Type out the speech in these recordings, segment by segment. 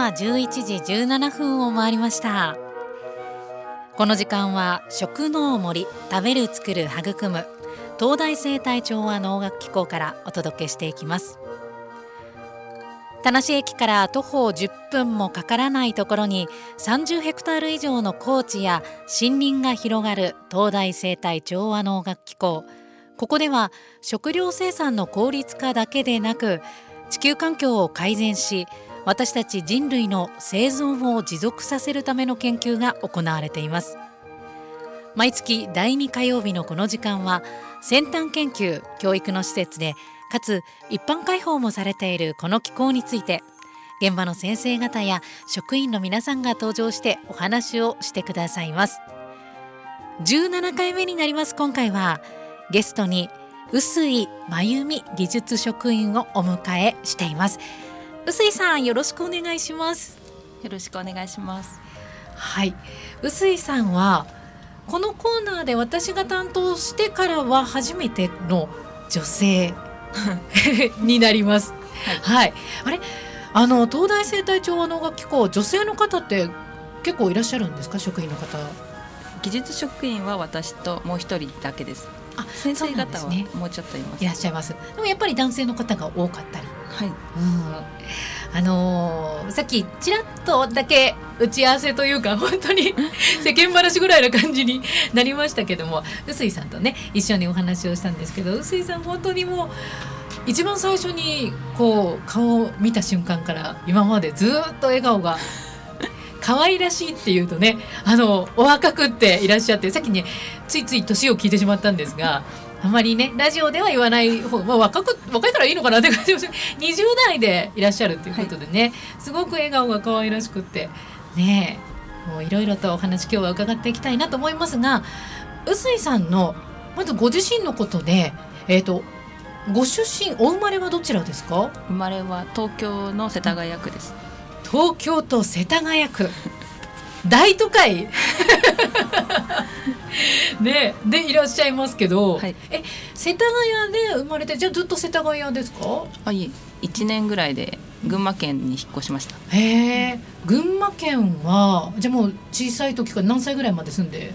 は11時17分を回りました。この時間は食農森食べる作る育む東大生態調和農学機構からお届けしていきます。田無駅から徒歩10分もかからないところに30ヘクタール以上の高地や森林が広がる東大生態調和農学機構。ここでは食料生産の効率化だけでなく地球環境を改善し私たち人類の生存を持続させるための研究が行われています。毎月第2火曜日のこの時間は先端研究教育の施設でかつ一般開放もされているこの機構について現場の先生方や職員の皆さんが登場してお話をしてくださいます。17回目になります今回はゲストに臼井真由美技術職員をお迎えしています。臼井さんよろしくお願いします。よろしくお願いします。はい。臼井さんはこのコーナーで私が担当してからは初めての女性になります。はい、はい、あれ？あの東大生態調和能楽機構女性の方って結構いらっしゃるんですか？職員の方。技術職員は私ともう一人だけです。あ先生方はもうちょっといます、ね、いらっしゃいます。でもやっぱり男性の方が多かったりはい、うん、あのー、さっきちらっとだけ打ち合わせというか本当に 世間話ぐらいな感じになりましたけども臼井さんとね一緒にお話をしたんですけど臼井さん本当にもう一番最初にこう顔を見た瞬間から今までずっと笑顔が 可愛らしいっていうとねあのお若くっていらっしゃってさっきねついつい年を聞いてしまったんですがあまりねラジオでは言わない方、まあ、若く若いからいいのかなって感じもし20代でいらっしゃるということでね、はい、すごく笑顔が可愛らしくってねもういろいろとお話今日は伺っていきたいなと思いますが臼井さんのまずご自身のことでえっ、ー、とご出身お生まれはどちらですか？生まれは東京の世田谷区です。東京都世田谷区大都会。ねでいらっしゃいますけど、はい、え世田谷で生まれてじゃあずっと世田谷ですか？あい。え1年ぐらいで群馬県に引っ越しました。へえ。群馬県はじゃあもう小さい時から何歳ぐらいまで住んで、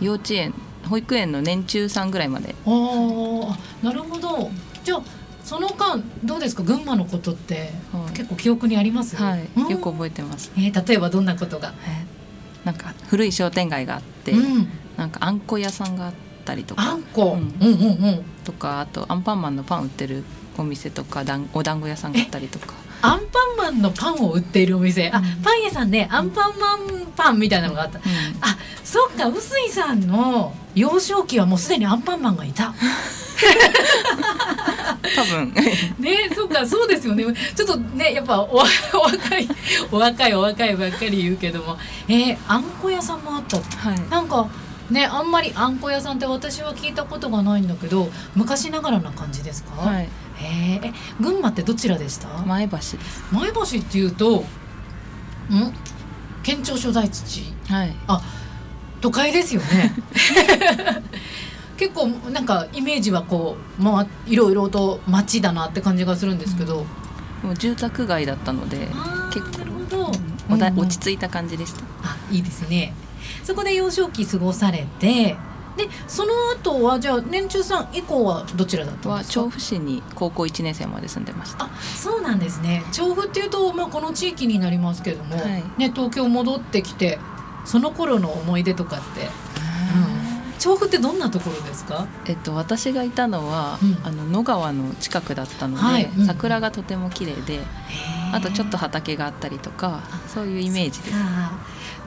うん、幼稚園保育園の年中さんぐらいまで。ああなるほど。じゃあその間どうですか？群馬のことって、結構記憶にあります、はい、よく覚えてます、えー、例えばどんなことが、えー、なんか古い商店街があって、うん、なんかあんこ屋さんがあったりとか。あんこ、うん、うんうんうん。とかあとアンパンマンのパン売ってるお店とかだんお団子屋さんがあったりとか。アンパンマンのパンを売っているお店、あパン屋さんねアンパンマンパンみたいなのがあった、うん、あそっか臼井さんの幼少期はもうすでにアンパンマンがいた 多分。ねそうかそうですよね。ちょっとねやっぱお若い お若いお若いばっかり言うけども。えー、あんこ屋さんもあった、はい、なんかねあんまりあんこ屋さんって私は聞いたことがないんだけど昔ながらな感じですか、はい、ええ群馬ってどちらでした？前橋です。前橋っていうとん？県庁所在地。はい。あ都会ですよね 結構なんかイメージはこう、まあ、いろいろと街だなって感じがするんですけど、うん、もう住宅街だったので結構うん、落ち着いた感じでした、あいいですね。そこで幼少期過ごされてでその後はじゃあ年中さん以降はどちらだったんですか？調布市に高校1年生まで住んでました。あそうなんですね。調布っていうと、まあ、この地域になりますけども、はい、ね、東京戻ってきてその頃の思い出とかって、調布ってどんなところですか？えっと私がいたのは、うん、あの野川の近くだったので、はい。うん、桜がとても綺麗で、あとちょっと畑があったりとか、そういうイメージです。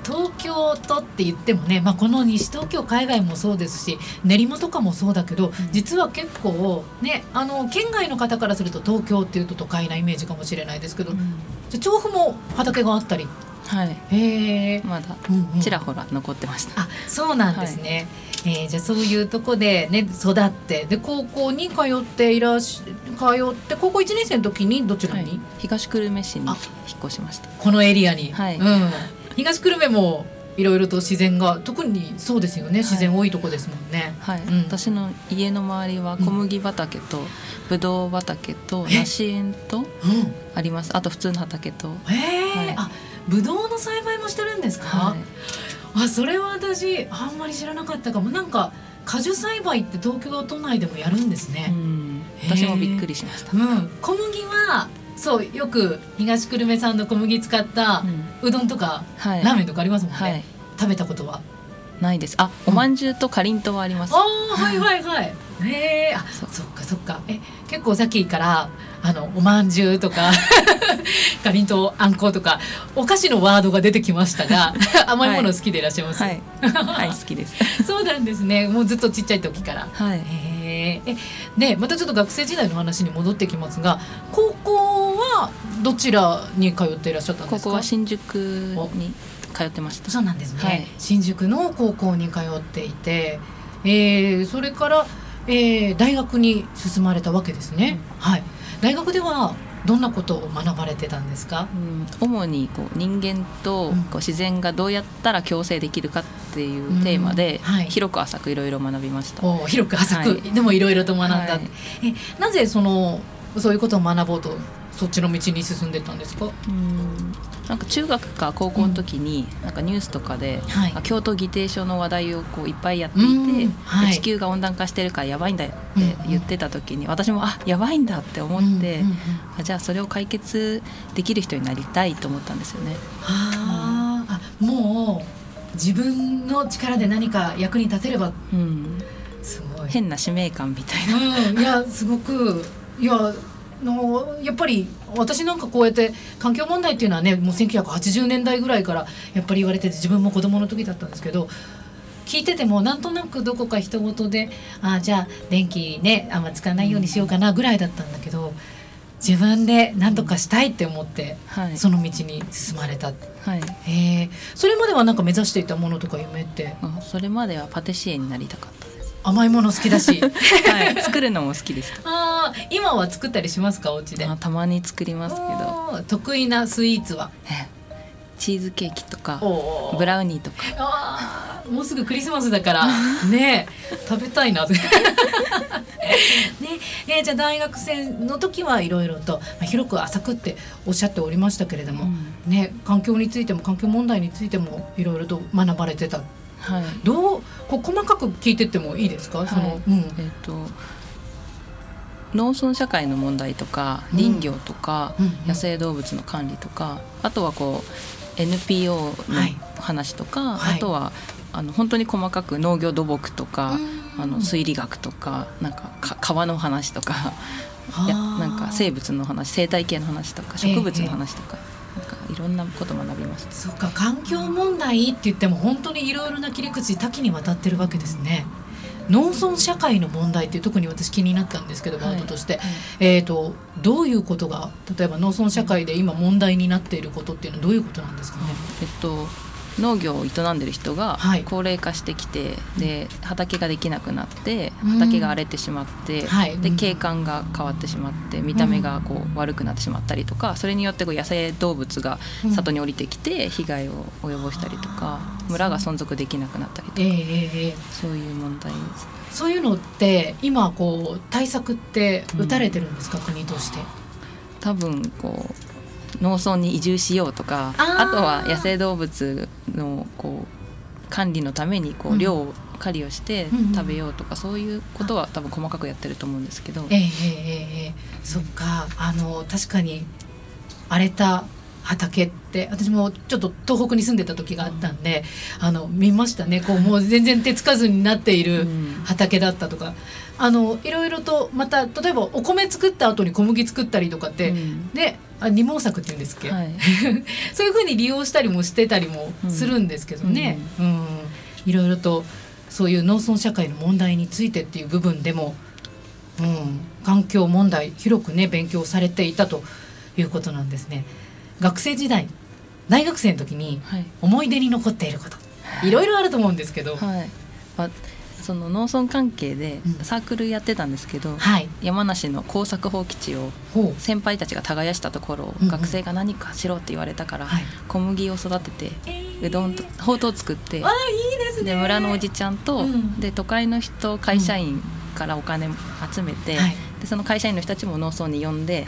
東京都って言ってもね、まあ、この西東京海外もそうですし練馬とかもそうだけど、うん、実は結構ねあの県外の方からすると東京っていうと都会なイメージかもしれないですけど、うん、じゃ調布も畑があったり。はい、へえまだちらほら残ってました、うんうん、あそうなんですね、はい、えー、じゃあそういうとこでね育ってで高校に通っていらし通って高校1年生の時にどちらに、はい、東久留米市に引っ越しました。このエリアに、はい、うん、東久留米もいろいろと自然が特にそうですよね。自然多いとこですもんね。はい、うん、私の家の周りは小麦畑とぶどう畑と梨園とあります、あと普通の畑と。へえ、はい、あぶどうの栽培もしてあそれは私あんまり知らなかったかも。なんか果樹栽培って東京都内でもやるんですね。私もびっくりしました。うん、小麦はそうよく東久留米産の小麦使ったうどんとか、うんはい、ラーメンとかありますもんね、はい、食べたことは。ないです。あ、おまんじゅうとかりんとうはあります、あはいはいはい。へえあそそっかそっか。え結構さっきからあのおまんじゅうとか かりんとうあんことかお菓子のワードが出てきましたが 甘いもの好きでいらっしゃいます、はい、はい、好きです。そうなんですね。もうずっとちっちゃい時から。はい。ええでまたちょっと学生時代の話に戻ってきますが高校はどちらに通っていらっしゃったんですか？高校は新宿に通ってました。そうなんですね、はい、新宿の高校に通っていて、えー、それから、えー、大学に進まれたわけですね、うん、はい大学ではどんなことを学ばれてたんですか、うん、主にこう人間とこう自然がどうやったら共生できるかっていうテーマで、はい、広く浅くいろいろ学びました。広く浅く、はい、でもいろいろと学んだ、はい、えなぜそのそういうことを学ぼうとそっちの道に進んでたんですか？うんなんか中学か高校の時に、なんかニュースとかで、はい、京都議定書の話題をこういっぱいやっていて、はい、地球が温暖化してるからやばいんだよって言ってた時に、私もあやばいんだって思って、あじゃあそれを解決できる人になりたいと思ったんですよね。はあ、うん、もう自分の力で何か役に立てれば、うん、すごい。変な使命感みたいな。うん、いやすごくいやのやっぱり私なんかこうやって環境問題っていうのはねもう1980年代ぐらいからやっぱり言われてて自分も子供の時だったんですけど聞いててもなんとなくどこか人事であじゃあ電気ねあんま使わないようにしようかなぐらいだったんだけど自分で何とかしたいって思って、はい、その道に進まれた、はい。えー、それまでは何か目指していたものとか夢って？それまではパティシエになりたかった甘いもの好きだし、はい、作るのも好きですああ今は作ったりしますかお家で？たまに作りますけど。得意なスイーツは？チーズケーキとかブラウニーとか。あもうすぐクリスマスだから ね食べたいな。ねえー、じゃあ大学生の時はいろいろと、まあ、広く浅くっておっしゃっておりましたけれども、うん、ね環境についても環境問題についてもいろいろと学ばれてたはい、どうこう細かく聞いてってもいいですか、はい、その、うん、えっ、ー、と農村社会の問題とか林業とか、野生動物の管理とかあとはこう NPO の話とか、はい、あとはあの本当に細かく農業土木とか、あの水利学とかなんか川の話とかいやなんか生物の話生態系の話とか植物の話とか。えーいろんなこと学びましたそうか環境問題って言っても本当にいろいろな切り口多岐にわたってるわけですね。農村社会の問題って特に私気になったんですけどワードとして、はいはい、えーと、どういうことが例えば農村社会で今問題になっていることっていうのはどういうことなんですかね、えっと農業を営んでる人が高齢化してきて、はい、で畑ができなくなって畑が荒れてしまって、うん、で景観が変わってしまって見た目がこう悪くなってしまったりとかそれによってこう野生動物が里に降りてきて被害を及ぼしたりとか、村が存続できなくなったりとか、えー、そういう問題です。そういうのって今こう対策って打たれてるんですか、うん、国として？多分こう農村に移住しようとかあとは野生動物のこう管理のためにこう量を狩りをして食べようとか、そういうことは多分細かくやってると思うんですけど。えー、えー、えー、そっか。あの確かに荒れた畑って私もちょっと東北に住んでた時があったんで、あの見ましたね。こうもう全然手つかずになっている畑だったとか、あのいろいろとまた例えばお米作った後に小麦作ったりとかって、うん、ねあ二毛作って言うんですっけ、はい、そういうふうに利用したりもしてたりもするんですけどね、うん、うん、いろいろとそういう農村社会の問題についてっていう部分でも、うん、環境問題広くね勉強されていたということなんですね。学生時代大学生の時に思い出に残っていること、はい、いろいろあると思うんですけど、はい、その農村関係でサークルやってたんですけど、うんはい、山梨の耕作放棄地を先輩たちが耕したところを学生が何かしろって言われたから、小麦を育てて、うどんとほうとう作ってあいいです、ね、で村のおじちゃんと、うん、で都会の人会社員からお金集めて、でその会社員の人たちも農村に呼んで、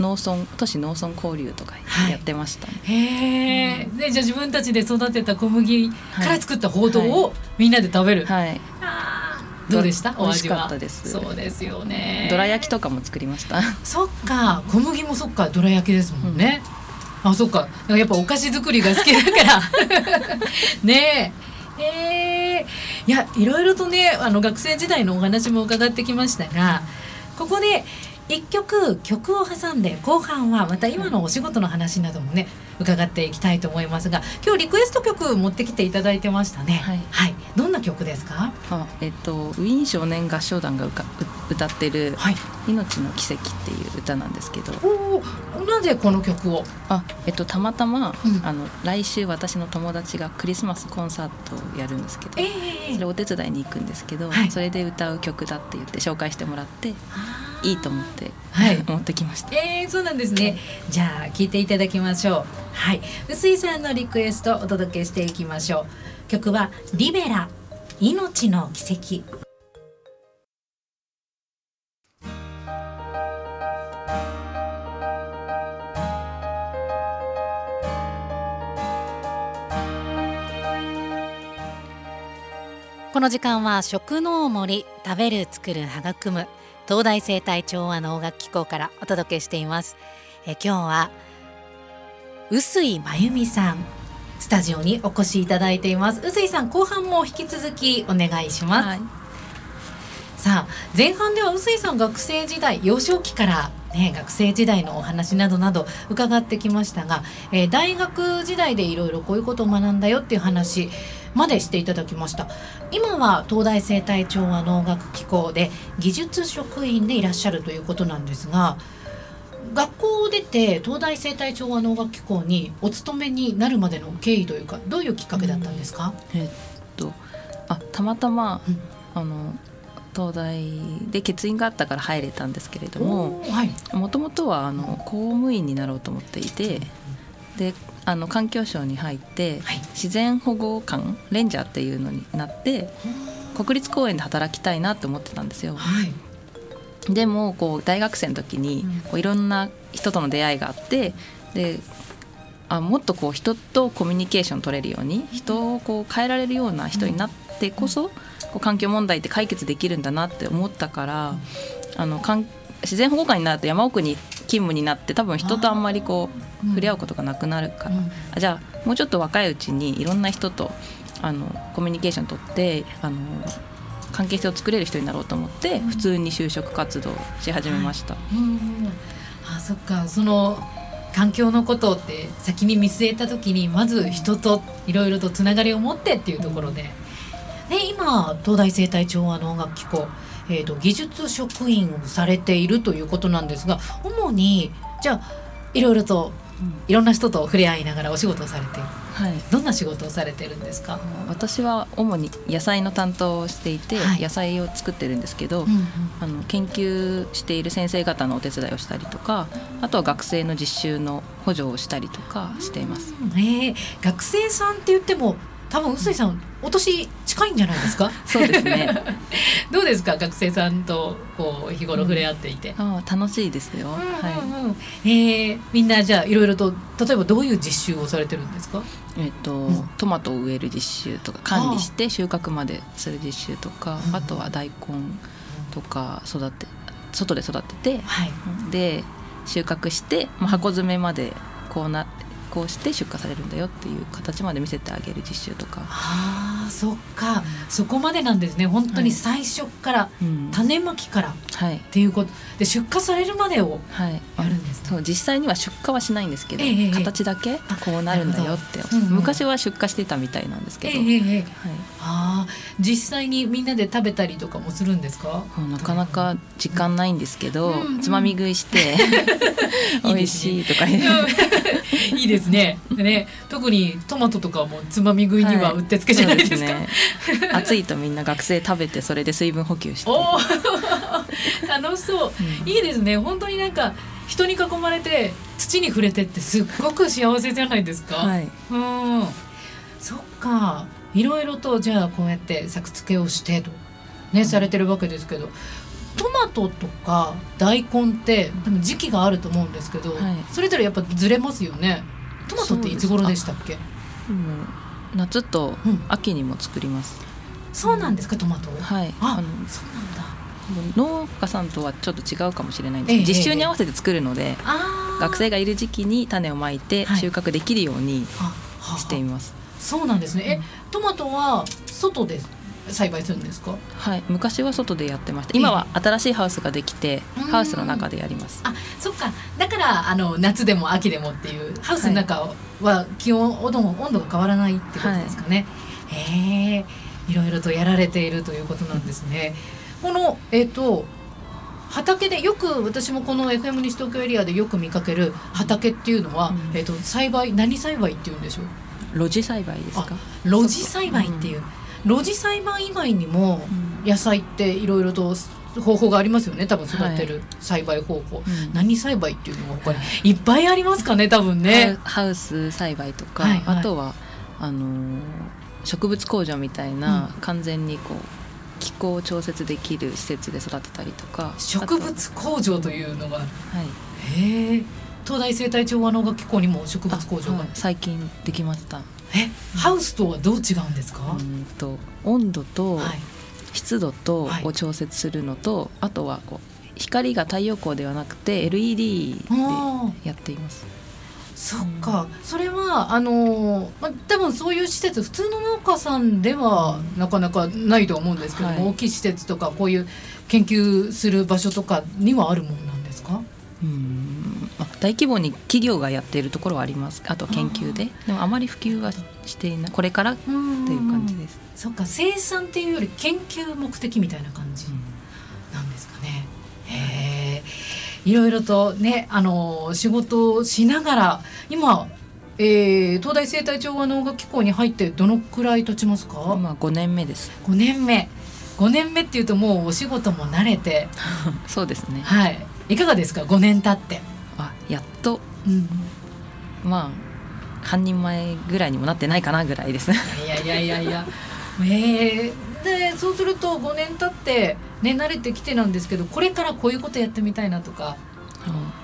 農村都市農村交流とかやってました、ね、はい、へえ、うん、でじゃあ自分たちで育てた小麦から作ったほうとうをみんなで食べる、はい、どうでした？美味しかったです。そうですよね。どら焼きとかも作りました。そっか。小麦もそっか。どら焼きですもんね、うん、あそっか。やっぱお菓子作りが好きだから。ねえ。えー、いやいろいろとねあの学生時代のお話も伺ってきましたがここで一曲曲を挟んで後半はまた今のお仕事の話などもね伺っていきたいと思いますが今日リクエスト曲持ってきていただいてましたね。はい、はい、どんな曲ですか？あえっとウィーン少年合唱団が歌ってる、はい「命の奇跡」っていう歌なんですけど。おなぜこの曲を？あえっとたまたま、うん、あの来週私の友達がクリスマスコンサートをやるんですけど、えー、それお手伝いに行くんですけど、はい、それで歌う曲だって言って紹介してもらっていいと思って、はい、持ってきました。えー、そうなんですね。じゃあ聞いていただきましょう。はい。臼井さんのリクエストお届けしていきましょう。曲はリベラ命の奇跡。この時間は食の森食べる作る育む東大生態調和能楽機構からお届けしています。え今日は臼井真由美さんスタジオにお越しいただいています。臼井さん後半も引き続きお願いします、はい、さあ前半では臼井さん学生時代幼少期からね、学生時代のお話などなど伺ってきましたが、えー、大学時代でいろいろこういうことを学んだよっていう話までしていただきました。今は東大生態調和能楽機構で技術職員でいらっしゃるということなんですが学校を出て東大生態調和能楽機構にお勤めになるまでの経緯というかどういうきっかけだったんですか、うん、えっとあたまたま、うん、あの東大で欠員があったから入れたんですけれどももともとはあの公務員になろうと思っていてであの環境省に入って、はい、自然保護官レンジャーっていうのになって国立公園で働きたいなって思ってたんですよ。はい。でもこう大学生の時にこういろんな人との出会いがあってであもっとこう人とコミュニケーション取れるように人をこう変えられるような人になってこそこう環境問題って解決できるんだなって思ったからあの自然保護官になると山奥に勤務になって多分人とあんまりこう触れ合うことがなくなるから、じゃあもうちょっと若いうちにいろんな人とあのコミュニケーション取ってあの関係性を作れる人になろうと思って普通に就職活動し始めました。はい、あそっか。その環境のことって先に見据えた時にまず人といろいろとつながりを持ってっていうところで、で今東大生態調和能楽機構、えーと、技術職員をされているということなんですが主にじゃあいろいろといろんな人と触れ合いながらお仕事をされている、はい、どんな仕事をされてるんですか？私は主に野菜の担当をしていて、はい、野菜を作ってるんですけど、うんうん、あの研究している先生方のお手伝いをしたりとかあとは学生の実習の補助をしたりとかしています。えー、学生さんって言っても多分臼井さんお年近いんじゃないですか？そうですね。どうですか？学生さんとこう日頃触れ合っていて、うん、あ楽しいですよ、うんうんうん、はい、えー、みんなじゃあいろいろと例えばどういう実習をされてるんですか？えっ、と、うん、トマトを植える実習とか管理して収穫までする実習とかあとは大根とか育て外で育てて、はい、で収穫して、まあ、箱詰めまでこうなこうして出荷されるんだよっていう形まで見せてあげる実習とか。ああそっか、そこまでなんですね。本当に最初から、はい、種まきからっていうこと、で出荷されるまでをやるんです、ね、そう実際には出荷はしないんですけど、えー、形だけこうなるんだよって、うんうん、昔は出荷してたみたいなんですけど、えー、はい、あ実際にみんなで食べたりとかもするんですか？なかなか時間ないんですけど、うんうん。つまみ食いして 美味しいとか言 いいですね。ね特にトマトとかもつまみ食いにはうってつけじゃないですか、ね、暑いとみんな学生食べてそれで水分補給して、楽しそう、うん。いいですね。本当になんか人に囲まれて土に触れてってすっごく幸せじゃないですか、はい、うん。そっか。いろいろとじゃあこうやって作付けをしてとね、されてるわけですけどトマトとか大根って多分時期があると思うんですけど、はい。それぞれやっぱずれますよねトマトっていつ頃でしたっけ？夏とうん。秋にも作ります、そうなんですかトマトはい。ああのそうなんだ。農家さんとはちょっと違うかもしれないんです。ええ実習に合わせて作るので、あー。学生がいる時期に種をまいてはい。収穫できるようにしています、そうなんですね。えトマトは外で栽培するんですか？はい、昔は外でやってました。今は新しいハウスができてうん。ハウスの中でやります。あそっか。だからあの夏でも秋でもっていうハウスの中は気温温度温度が変わらないってことですかね、へえいろいろとやられているということなんですね。このえっ、と畑でよく私もこの FM 西東京エリアでよく見かける畑っていうのは、うん。えっ、と栽培何栽培っていうんでしょう？露地栽培ですか？露地栽培っていう、露地栽培以外にもうん。野菜っていろいろと方法がありますよね。多分育てる栽培方法、うん。何栽培っていうのも他にい。っぱいありますかね多分ね。ハウス栽培とか、はいはい。あとはあのー植物工場みたいな、完全にこう気候を調節できる施設で育てたりとか。植物工場というのがはい。へえ東大生態調和能楽機構にも植物工場が、あはい。最近できました。えハウスとはどう違うんですか、うんと温度とはい、湿度とはい。を調節するのと、あとはこう光が太陽光ではなくて LED であやっています。そっか、それはあのーまあ、多分そういう施設普通の農家さんではなかなかないとは思うんですけども、はい。大きい施設とかこういう研究する場所とかにはあるもんなんですか？うんまあ大規模に企業がやっているところはあります。あと研究で。でもあまり普及はしていない。これからっていう感じです、そっか。生産っていうより研究目的みたいな感じなんですかね。へえいろいろとねあの仕事をしながら今、えー東大生態調和能楽機構に入ってどのくらい経ちますか、今5年目です。5年目。5年目っていうともうお仕事も慣れて。そうですね。はい。いかがですか？5年経って。あやっと。うん。まあ半人前ぐらいにもなってないかなぐらいです。いやいやいやいや。えー、でそうすると5年経ってね慣れてきてなんですけどこれからこういうことやってみたいなとか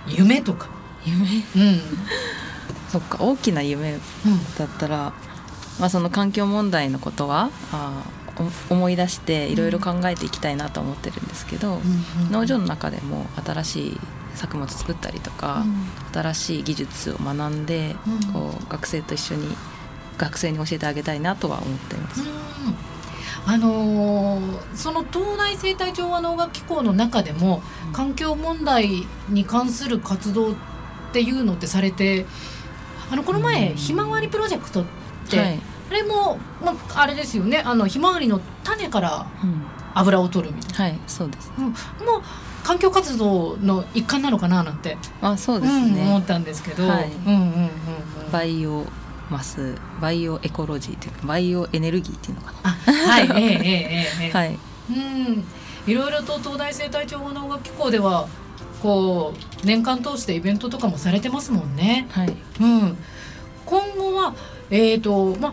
夢とか、夢？うん。そっか大きな夢うん、だったら、まあ、その環境問題のことはあお思い出していろいろ考えていきたいなと思ってるんですけど、農場の中でも新しい作物作ったりとか、新しい技術を学んで、うん。こう学生と一緒に学生に教えてあげたいなとは思っています。うん。あのーその東大生態調和能楽機構の中でもうん。環境問題に関する活動っていうのってされてあのこの前うん。ひまわりプロジェクトって、はい。あれも、まあ、あれですよね。あのひまわりの種からうん。油を取るみたいな、はい、そうです。うん、もう環境活動の一環なのかななんてあそうですね、うん、思ったんですけど、はい、うんうんうん、うん、バイオマスバイオエコロジーというかバイオエネルギーっていうのかな。はいえー、えー、ええー、はい、うん。いろいろと東大生態調和農学機構ではこう年間通してイベントとかもされてますもんね。はい、うん、今後は、えーとまあ、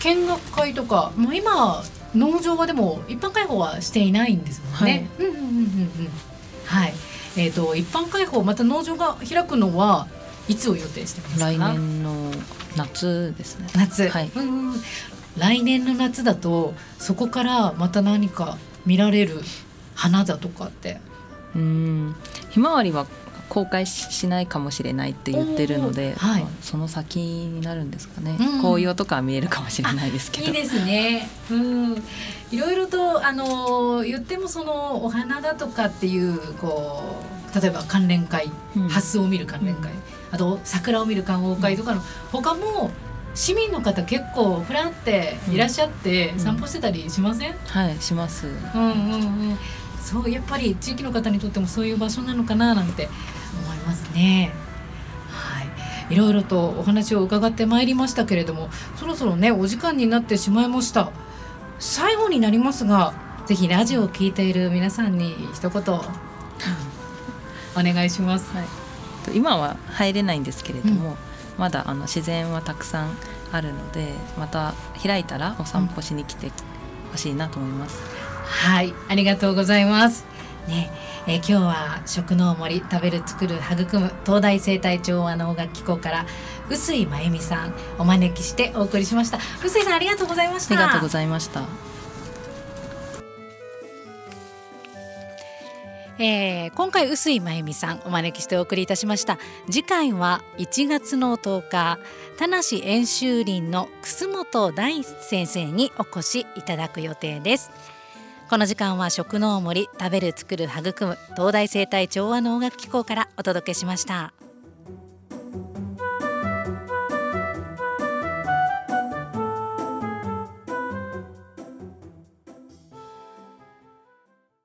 見学会とか、ま、今農場はでも一般開放はしていないんですもんね。はい、うんうんうんうん。はい。えっ、と一般開放また農場が開くのはいつを予定してますか？来年の夏ですね。夏。はいうんうん来年の夏だとそこからまた何か見られる花だとかって。うん。ひまわりは公開ししないかもしれないって言ってるので、はい。まあその先になるんですかね。うん。紅葉とかは見えるかもしれないですけど。いいですね。うん。いろいろとあの言ってもそのお花だとかっていうこう例えば関連会、うんを見る関連会、あと桜を見る観桜会とかの他も市民の方結構ふらっていらっしゃって散歩してたりしません、うん、はいします。うんうんうん。そうやっぱり地域の方にとってもそういう場所なのかななんてますね。はい。いろいろとお話を伺ってまいりましたけれどもそろそろねお時間になってしまいました。最後になりますがぜひラジオを聞いている皆さんに一言。お願いします、はい、今は入れないんですけれども、うん、まだあの自然はたくさんあるのでまた開いたらお散歩しに来てほしいなと思います、うん、はい。ありがとうございます。ねえー、今日は食の森食べる作る育む東大生態調和能楽機構から臼井真由美さんお招きしてお送りしました。臼井さんありがとうございました。ありがとうございました。えー、今回臼井真由美さんお招きしてお送りいたしました。次回は1月の10日田無演習林の楠本大先生にお越しいただく予定ですこの時間は食の森食べる作る育む東大生態調和能楽機構からお届けしました。